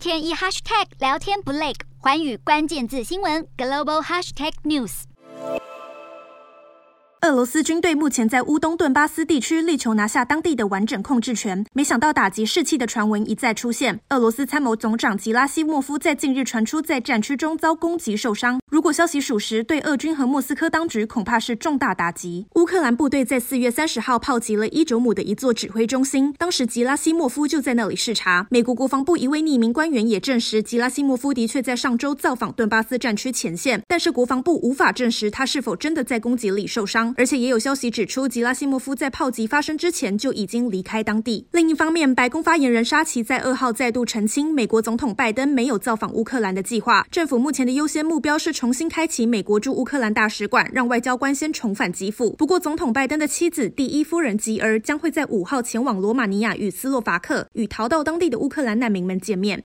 天一 hashtag 聊天不累，环宇关键字新闻 global hashtag news。俄罗斯军队目前在乌东顿巴斯地区力求拿下当地的完整控制权，没想到打击士气的传闻一再出现。俄罗斯参谋总长吉拉西莫夫在近日传出在战区中遭攻击受伤，如果消息属实，对俄军和莫斯科当局恐怕是重大打击。乌克兰部队在四月三十号炮击了伊久姆的一座指挥中心，当时吉拉西莫夫就在那里视察。美国国防部一位匿名官员也证实，吉拉西莫夫的确在上周造访顿巴斯战区前线，但是国防部无法证实他是否真的在攻击里受伤。而且也有消息指出，吉拉西莫夫在炮击发生之前就已经离开当地。另一方面，白宫发言人沙奇在二号再度澄清，美国总统拜登没有造访乌克兰的计划。政府目前的优先目标是重新开启美国驻乌克兰大使馆，让外交官先重返基辅。不过，总统拜登的妻子第一夫人吉尔将会在五号前往罗马尼亚与斯洛伐克，与逃到当地的乌克兰难民们见面。